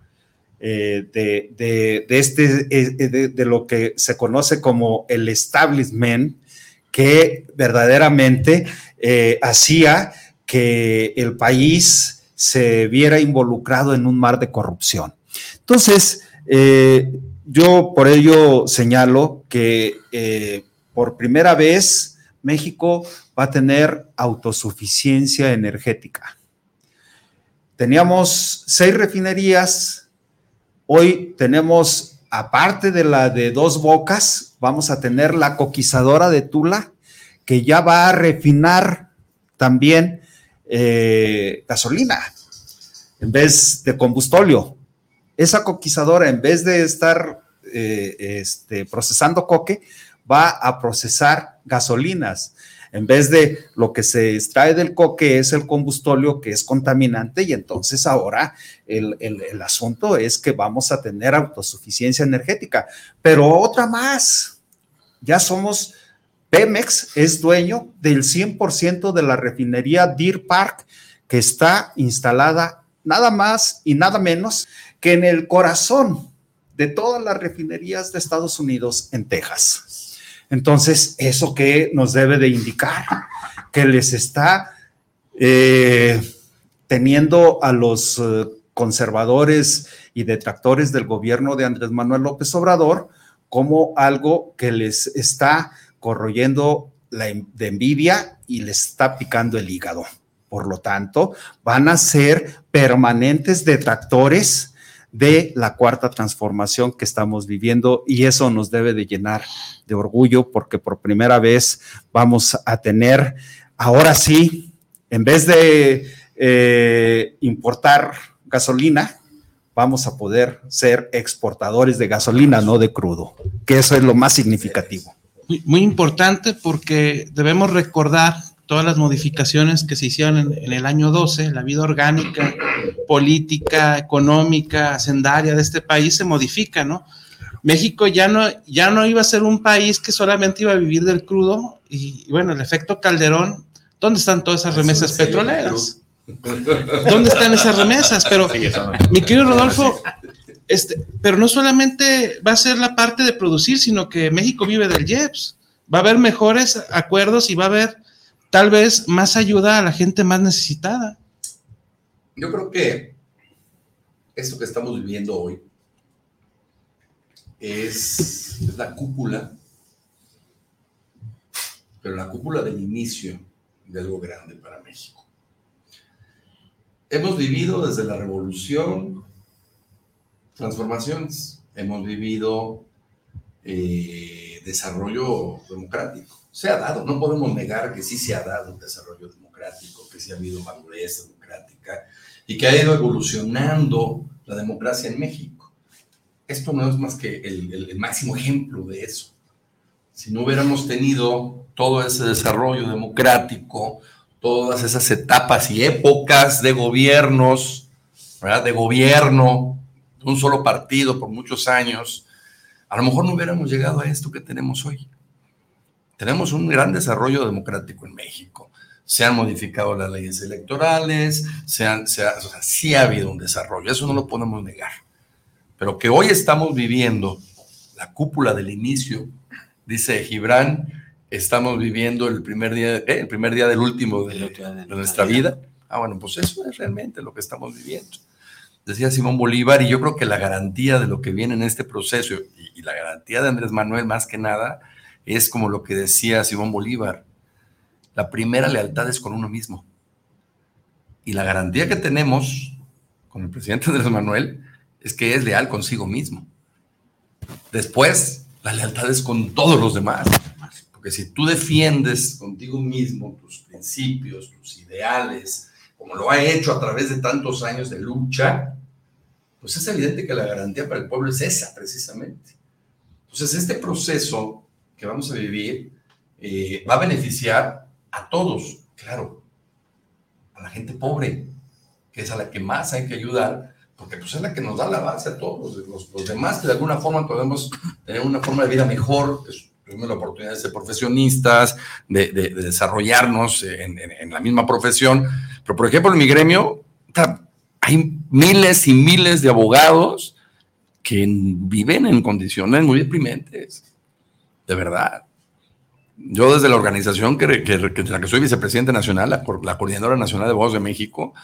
Eh, de, este, eh, de, lo que se conoce como el establishment, que verdaderamente hacía que el país se viera involucrado en un mar de corrupción. Entonces, eh, yo por ello señalo que eh, por primera vez México va a tener autosuficiencia energética. Teníamos seis refinerías, hoy tenemos, aparte de la de dos bocas, vamos a tener la coquizadora de Tula, que ya va a refinar también eh, gasolina en vez de combustóleo. Esa coquizadora, en vez de estar eh, este, procesando coque, va a procesar gasolinas. En vez de lo que se extrae del coque es el combustóleo que es contaminante y entonces ahora el, el asunto es que vamos a tener autosuficiencia energética. Pero otra más, ya somos Pemex es dueño del 100% de la refinería Deer Park que está instalada nada más y nada menos que en el corazón de todas las refinerías de Estados Unidos en Texas. Entonces, ¿eso qué nos debe de indicar? Que les está eh, teniendo a los eh, conservadores y detractores del gobierno de Andrés Manuel López Obrador como algo que les está corroyendo la de envidia y les está picando el hígado. Por lo tanto, van a ser permanentes detractores de la cuarta transformación que estamos viviendo y eso nos debe de llenar de orgullo porque por primera vez vamos a tener, ahora sí, en vez de eh, importar gasolina, vamos a poder ser exportadores de gasolina, no de crudo, que eso es lo más significativo. Muy, importante porque debemos recordar todas las modificaciones que se hicieron en, el año 12, la vida orgánica, política, económica, hacendaria de este país se modifica, ¿no? México ya no, ya no iba a ser un país que solamente iba a vivir del crudo y, bueno, el efecto Calderón, ¿dónde están todas esas remesas petroleras? ¿Dónde están esas remesas? Pero, mi querido Rodolfo, este, pero no solamente va a ser la parte de producir, sino que México vive del JEPS. Va a haber mejores acuerdos y va a haber tal vez más ayuda a la gente más necesitada. Yo creo que esto que estamos viviendo hoy es, la cúpula, pero la cúpula del inicio de algo grande para México. Hemos vivido desde la revolución transformaciones, hemos vivido eh, desarrollo democrático. Se ha dado, no podemos negar que sí se ha dado un desarrollo democrático, que sí ha habido madurez democrática y que ha ido evolucionando la democracia en México. Esto no es más que el, máximo ejemplo de eso. Si no hubiéramos tenido todo ese desarrollo democrático, todas esas etapas y épocas de gobiernos, ¿verdad? de gobierno un solo partido por muchos años, a lo mejor no hubiéramos llegado a esto que tenemos hoy. Tenemos un gran desarrollo democrático en México. Se han modificado las leyes electorales, se han, sí ha habido un desarrollo, eso no lo podemos negar. Pero que hoy estamos viviendo la cúpula del inicio, dice Gibran, estamos viviendo el primer día, ¿eh? el primer día del último de, de nuestra vida. Ah, bueno, pues eso es realmente lo que estamos viviendo decía Simón Bolívar, y yo creo que la garantía de lo que viene en este proceso y, la garantía de Andrés Manuel más que nada es como lo que decía Simón Bolívar, la primera lealtad es con uno mismo. Y la garantía que tenemos con el presidente Andrés Manuel es que es leal consigo mismo. Después, la lealtad es con todos los demás. Porque si tú defiendes contigo mismo tus principios, tus ideales, como lo ha hecho a través de tantos años de lucha, pues es evidente que la garantía para el pueblo es esa, precisamente. Entonces, este proceso que vamos a vivir eh, va a beneficiar a todos, claro, a la gente pobre, que es a la que más hay que ayudar, porque pues es la que nos da la base a todos, los, demás que de alguna forma podemos tener una forma de vida mejor, tuvimos la oportunidad de ser profesionistas, de, desarrollarnos en, la misma profesión, pero por ejemplo en mi gremio hay miles y miles de abogados que viven en condiciones muy deprimentes, de verdad. Yo desde la organización que, que, la que soy vicepresidente nacional, la, Coordinadora Nacional de Abogados de México,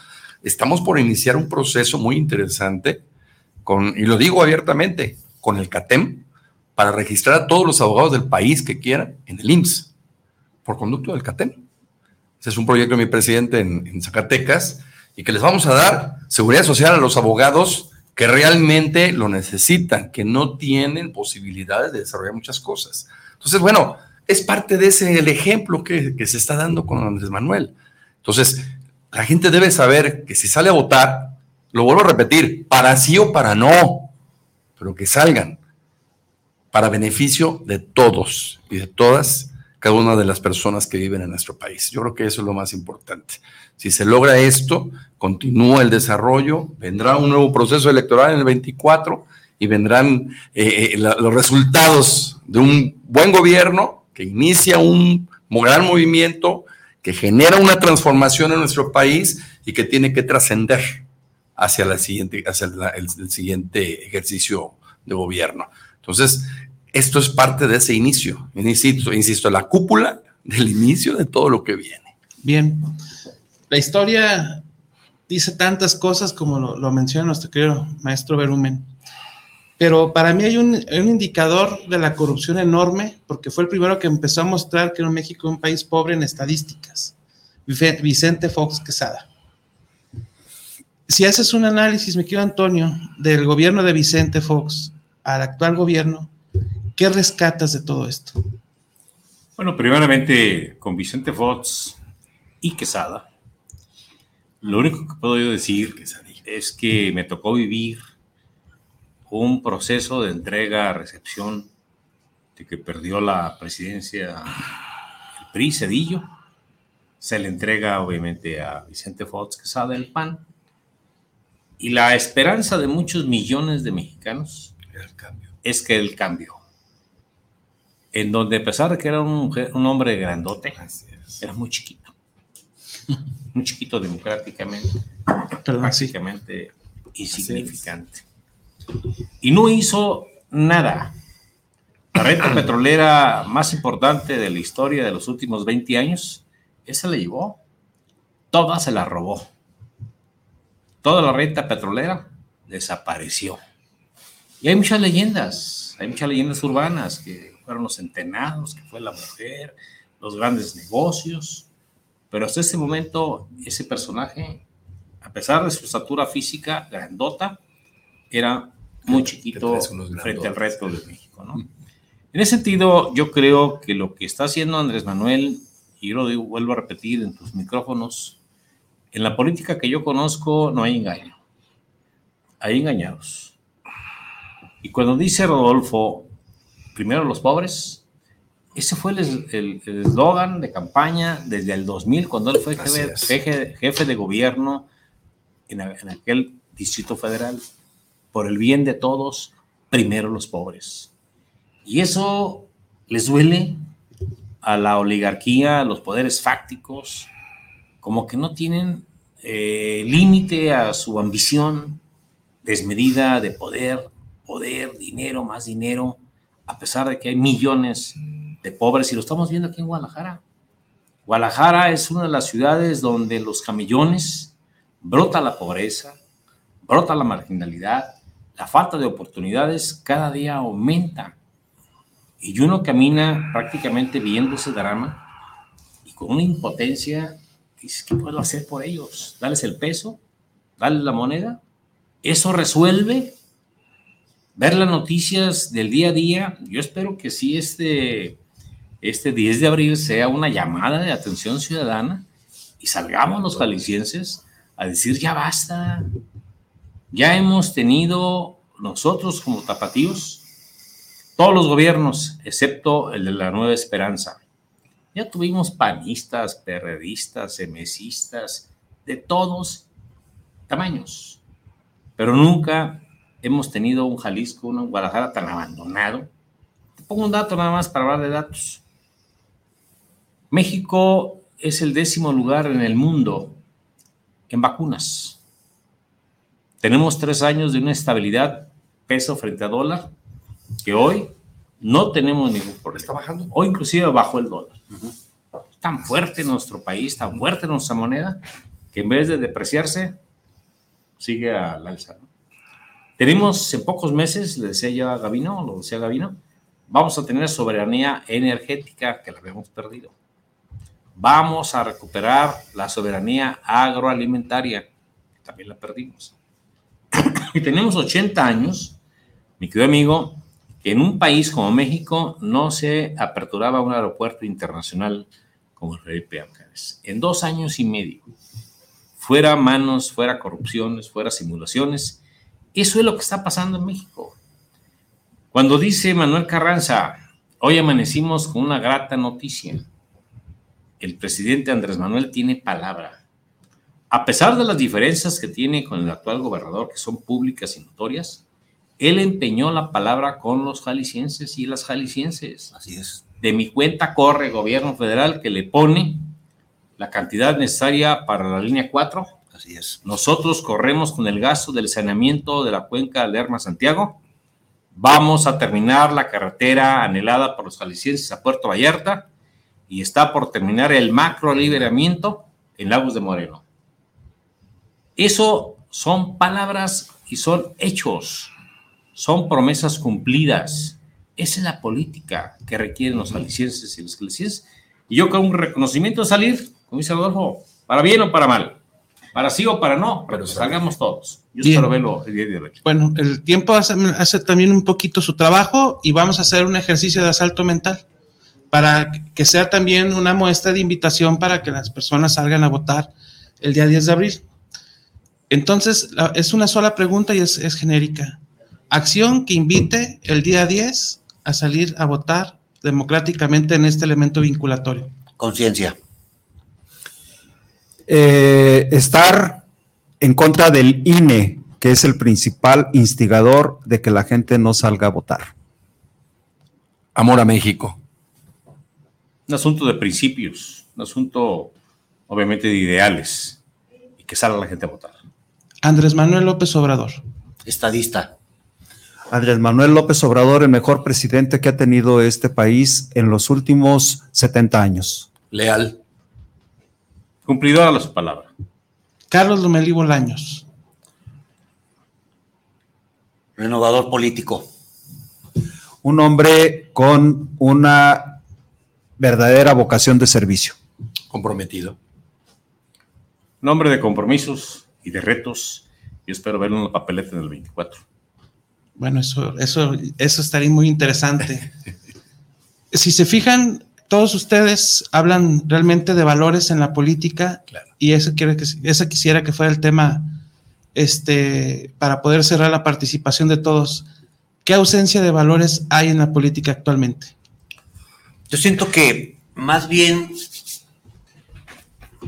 estamos por iniciar un proceso muy interesante, con, y lo digo abiertamente, con el CATEM, para registrar a todos los abogados del país que quieran en el IMSS, por conducto del CATEM. Ese es un proyecto de mi presidente en, en Zacatecas, y que les vamos a dar seguridad social a los abogados que realmente lo necesitan, que no tienen posibilidades de desarrollar muchas cosas. Entonces, bueno, es parte de ese el ejemplo que, que se está dando con Andrés Manuel. Entonces, la gente debe saber que si sale a votar, lo vuelvo a repetir, para sí o para no, pero que salgan para beneficio de todos y de todas, cada una de las personas que viven en nuestro país. Yo creo que eso es lo más importante. Si se logra esto, continúa el desarrollo, vendrá un nuevo proceso electoral en el 24 y vendrán eh, eh, los resultados de un buen gobierno que inicia un gran movimiento que genera una transformación en nuestro país y que tiene que trascender hacia, la siguiente, hacia el, siguiente ejercicio de gobierno. Entonces, esto es parte de ese inicio, insisto, insisto, la cúpula del inicio de todo lo que viene. Bien, la historia dice tantas cosas como lo, menciona nuestro querido maestro Berumen, pero para mí hay un, indicador de la corrupción enorme, porque fue el primero que empezó a mostrar que era México un país pobre en estadísticas. Vicente Fox Quesada. Si haces un análisis, me quiero Antonio, del gobierno de Vicente Fox al actual gobierno, ¿qué rescatas de todo esto? Bueno, primeramente con Vicente Fox y Quesada, lo único que puedo yo decir es que me tocó vivir un proceso de entrega-recepción de que perdió la presidencia el PRI, Cedillo. Se le entrega obviamente a Vicente Fox Quesada el PAN. Y la esperanza de muchos millones de mexicanos es que el cambio, en donde a pesar de que era un, un hombre grandote, era muy chiquito. Muy chiquito democráticamente, prácticamente insignificante y no hizo nada. La renta petrolera más importante de la historia de los últimos 20 años, esa la llevó. Toda se la robó. Toda la renta petrolera desapareció. Y hay muchas leyendas, hay muchas leyendas urbanas, que fueron los centenados, que fue la mujer, los grandes negocios. Pero hasta ese momento, ese personaje, a pesar de su estatura física grandota, era muy chiquito frente al resto de México, ¿no? En ese sentido, yo creo que lo que está haciendo Andrés Manuel, y yo lo vuelvo a repetir en tus micrófonos, en la política que yo conozco no hay engaño, hay engañados. Y cuando dice Rodolfo, primero los pobres, ese fue el eslogan de campaña desde el 2000, cuando él fue jefe, jefe, de gobierno en, en aquel Distrito Federal por el bien de todos, primero los pobres. Y eso les duele a la oligarquía, a los poderes fácticos, como que no tienen eh, límite a su ambición desmedida de poder, poder, dinero, más dinero, a pesar de que hay millones de pobres, y lo estamos viendo aquí en Guadalajara. Guadalajara es una de las ciudades donde los camellones brota la pobreza, brota la marginalidad, la falta de oportunidades cada día aumenta. Y uno camina prácticamente viendo ese drama y con una impotencia, dices, ¿qué puedo hacer por ellos? ¿Darles el peso? ¿Darles la moneda? ¿Eso resuelve? Ver las noticias del día a día. Yo espero que sí este, este 10 de abril sea una llamada de atención ciudadana y salgamos los jaliscienses a decir ya basta. Ya hemos tenido nosotros como tapatíos, todos los gobiernos, excepto el de la Nueva Esperanza. Ya tuvimos panistas, perredistas, emesistas, de todos tamaños. Pero nunca hemos tenido un Jalisco, un Guadalajara tan abandonado. Te pongo un dato nada más para hablar de datos. México es el décimo lugar en el mundo en vacunas. Tenemos tres años de una estabilidad peso frente a dólar que hoy no tenemos ningún problema. Está bajando. O inclusive bajó el dólar. Tan fuerte nuestro país, tan fuerte nuestra moneda, que en vez de depreciarse, sigue al alza. Tenemos en pocos meses, le decía ya Gavino, lo decía Gavino, vamos a tener soberanía energética que la habíamos perdido. Vamos a recuperar la soberanía agroalimentaria, también la perdimos. y tenemos 80 años, mi querido amigo, que en un país como México no se aperturaba un aeropuerto internacional como el Felipe Ángeles. En dos años y medio fuera manos, fuera corrupciones, fuera simulaciones. Eso es lo que está pasando en México. Cuando dice Manuel Carranza, hoy amanecimos con una grata noticia. El presidente Andrés Manuel tiene palabra. A pesar de las diferencias que tiene con el actual gobernador, que son públicas y notorias, él empeñó la palabra con los jaliscienses y las jaliscienses. Así es. De mi cuenta corre gobierno federal que le pone la cantidad necesaria para la línea 4. Así es. Nosotros corremos con el gasto del saneamiento de la cuenca Lerma-Santiago. Vamos a terminar la carretera anhelada por los jaliscienses a Puerto Vallarta y está por terminar el macro liberamiento en Lagos de Moreno. Eso son palabras y son hechos, son promesas cumplidas. Esa es la política que requieren los jaliscienses y los jaliscienses. Y yo con un reconocimiento de salir, como dice Adolfo, para bien o para mal, para sí o para no, pero salgamos todos. Yo Bien. espero verlo el día de hoy. Bueno, el tiempo hace, hace también un poquito su trabajo y vamos a hacer un ejercicio de asalto mental para que sea también una muestra de invitación para que las personas salgan a votar el día 10 de abril. Entonces, es una sola pregunta y es, es genérica. Acción que invite el día 10 a salir a votar democráticamente en este elemento vinculatorio. Conciencia. Eh, estar en contra del INE, que es el principal instigador de que la gente no salga a votar. Amor a México. Un asunto de principios, un asunto obviamente de ideales y que salga la gente a votar. Andrés Manuel López Obrador. Estadista. Andrés Manuel López Obrador, el mejor presidente que ha tenido este país en los últimos 70 años. Leal. Cumplidora de su palabra. Carlos Lomelí Bolaños. Renovador político. Un hombre con una verdadera vocación de servicio. Comprometido. Nombre de compromisos y de retos. Yo espero verlo en la papeleta en el 24. Bueno, eso, eso, eso estaría muy interesante. Si se fijan, todos ustedes hablan realmente de valores en la política Claro. y eso quiere que ese quisiera que fuera el tema este para poder cerrar la participación de todos. ¿Qué ausencia de valores hay en la política actualmente? Yo siento que más bien,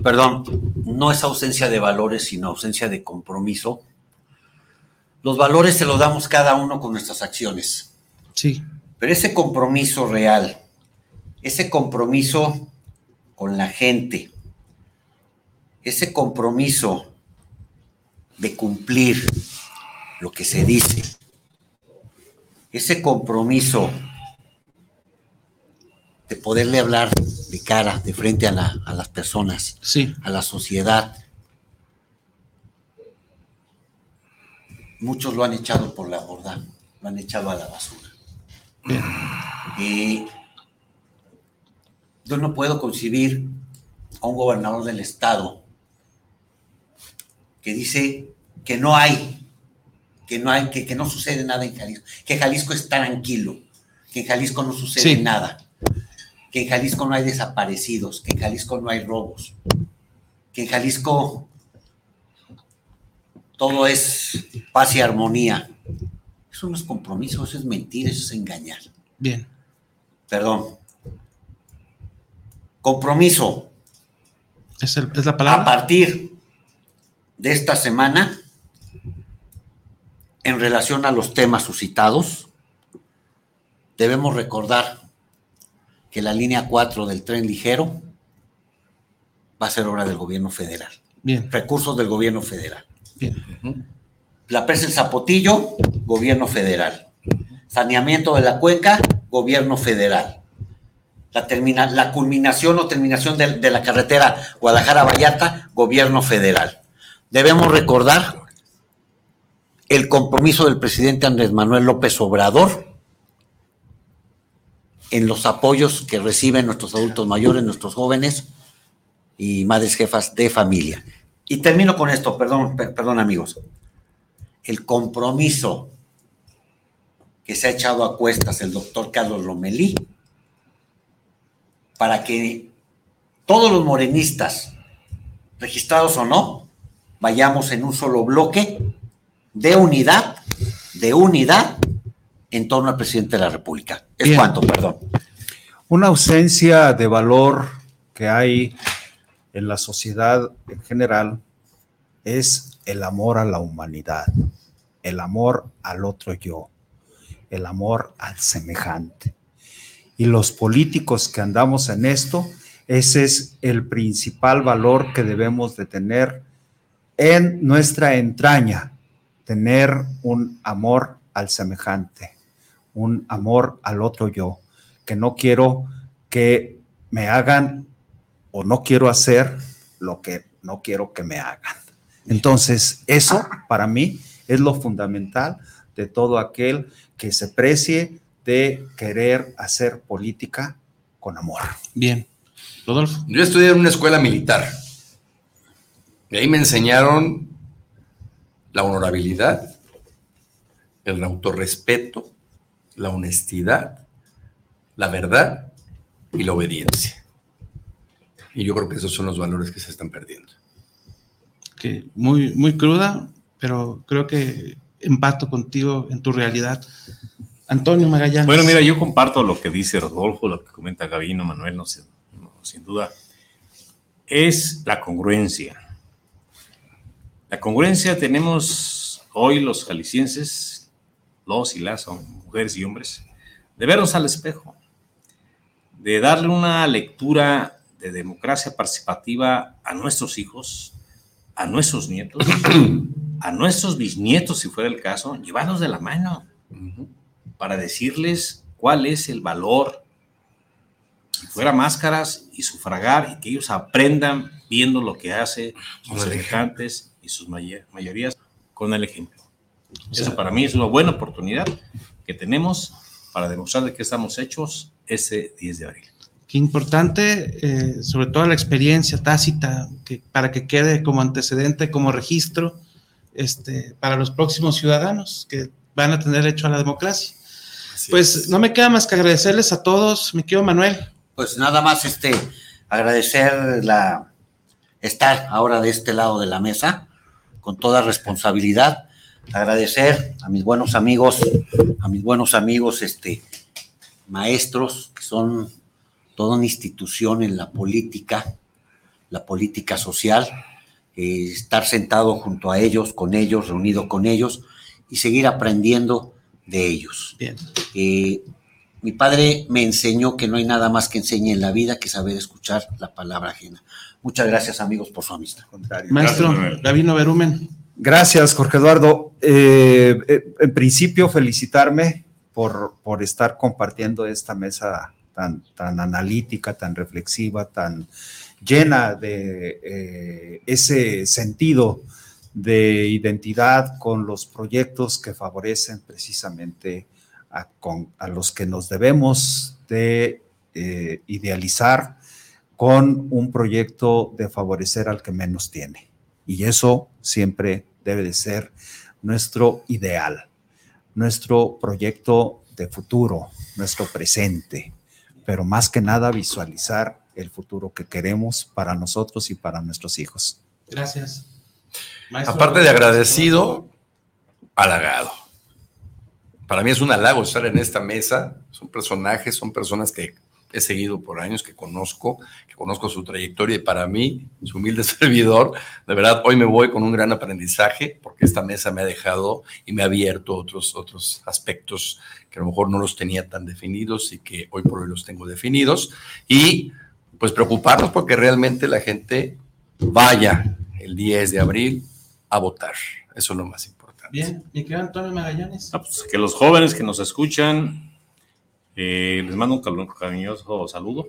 perdón, no es ausencia de valores, sino ausencia de compromiso. Los valores se los damos cada uno con nuestras acciones, Sí, pero ese compromiso real, ese compromiso con la gente, ese compromiso de cumplir lo que se dice, ese compromiso de poderle hablar de cara, de frente a, la- a las personas, sí. a la sociedad. Muchos lo han echado por la borda, lo han echado a la basura. Bien. Y yo no puedo concebir a un gobernador del estado que dice que no hay que no, hay, que, que no sucede nada en Jalisco, que Jalisco es tranquilo, que en Jalisco no sucede Sí. nada, que en Jalisco no hay desaparecidos, que en Jalisco no hay robos, que en Jalisco todo es paz y armonía. Eso no es compromiso, eso es mentir, eso es engañar. Bien. Perdón. Compromiso. Es, el- es la A palabra. partir de esta semana, en relación a los temas suscitados, debemos recordar que la línea 4 del tren ligero va a ser obra del gobierno federal, Bien, recursos del gobierno federal. bien. La presa El Zapotillo, gobierno federal. Saneamiento de la cuenca, gobierno federal. La, termina- la culminación o terminación de, de la carretera Guadalajara-Vallarta, gobierno federal. Debemos recordar el compromiso del presidente Andrés Manuel López Obrador en los apoyos que reciben nuestros adultos mayores, nuestros jóvenes y madres jefas de familia. Y termino con esto, perdón, per- perdón amigos el compromiso que se ha echado a cuestas el doctor Carlos Lomelí para que todos los morenistas, registrados o no, vayamos en un solo bloque de unidad, de unidad en torno al presidente de la República. Es Bien. cuanto, perdón. Una ausencia de valor que hay en la sociedad en general es el amor a la humanidad, el amor al otro yo, el amor al semejante. Y los políticos que andamos en esto, ese es el principal valor que debemos de tener en nuestra entraña, tener un amor al semejante, un amor al otro yo, que no quiero que me hagan o no quiero hacer lo que no quiero que me hagan. Entonces, eso para mí es lo fundamental de todo aquel que se precie de querer hacer política con amor. Bien. Rodolfo. Yo estudié en una escuela militar. Y ahí me enseñaron la honorabilidad, el autorrespeto, la honestidad, la verdad y la obediencia. Y yo creo que esos son los valores que se están perdiendo. que muy, muy cruda, pero creo que empato contigo en tu realidad. Antonio Magallanes. Bueno, mira, yo comparto lo que dice Rodolfo, lo que comenta Gabino, Manuel, no sé, no, sin duda. Es la congruencia. La congruencia tenemos hoy los jaliscienses, los y las son mujeres y hombres, de vernos al espejo, de darle una lectura de democracia participativa a nuestros hijos, a nuestros nietos, a nuestros bisnietos, si fuera el caso, llevarlos de la mano para decirles cuál es el valor, si fuera máscaras y sufragar y que ellos aprendan viendo lo que hace sus Con el semejantes y sus may- mayorías con el ejemplo. Eso para mí es una buena oportunidad que tenemos para demostrar de qué estamos hechos ese 10 de abril. Qué importante, eh, sobre todo la experiencia tácita, que, para que quede como antecedente, como registro este, para los próximos ciudadanos que van a tener derecho a la democracia. Pues no me queda más que agradecerles a todos, mi querido Manuel. Pues nada más este agradecer la estar ahora de este lado de la mesa con toda responsabilidad. Agradecer a mis buenos amigos, a mis buenos amigos, este maestros que son toda una institución en la política, la política social, eh, estar sentado junto a ellos, con ellos, reunido con ellos y seguir aprendiendo de ellos. Bien. Eh, mi padre me enseñó que no hay nada más que enseñe en la vida que saber escuchar la palabra ajena. Muchas gracias amigos por su amistad. Maestro Gracias, Manuel. Gracias, Jorge Eduardo. Eh, eh, en principio, felicitarme por, por estar compartiendo esta mesa tan, tan analítica, tan reflexiva, tan llena de eh, ese sentido de identidad con los proyectos que favorecen precisamente a, con- a los que nos debemos de idealizar con un proyecto de favorecer al que menos tiene. Y eso siempre debe de ser nuestro ideal, nuestro proyecto de futuro, nuestro presente, pero más que nada visualizar el futuro que queremos para nosotros y para nuestros hijos. Gracias. Maestro, Aparte de agradecido, halagado. Para mí es un halago estar en esta mesa. Son personajes, son personas que he seguido por años, que conozco, que conozco su trayectoria y para mí, su humilde servidor, de verdad, hoy me voy con un gran aprendizaje porque esta mesa me ha dejado y me ha abierto otros, otros aspectos que a lo mejor no los tenía tan definidos y que hoy por hoy los tengo definidos. Y pues preocuparnos porque realmente la gente vaya el 10 de abril a votar. Eso es lo más importante. Bien, mi querido Antonio Magallanes. Ah, pues, que los jóvenes que nos escuchan, eh, les mando un cariñoso saludo.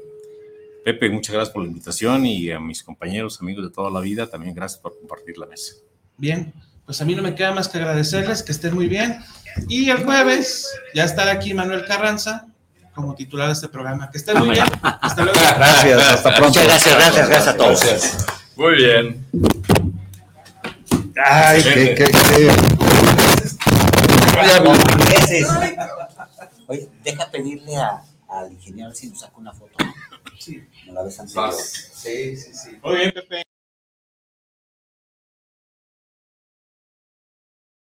Pepe, muchas gracias por la invitación y a mis compañeros, amigos de toda la vida, también gracias por compartir la mesa. Bien, pues a mí no me queda más que agradecerles, que estén muy bien. Y el jueves ya estará aquí Manuel Carranza como titular de este programa. Que estén muy bien. Hasta luego. Gracias, hasta pronto. Muchas gracias, gracias, gracias a todos. Muy bien. Ay, qué, qué, qué. Oye, deja pedirle a- al ingeniero si nos saca una foto. Sí. ¿No la ves anterior? Sí, sí, sí. Muy bien, Pepe.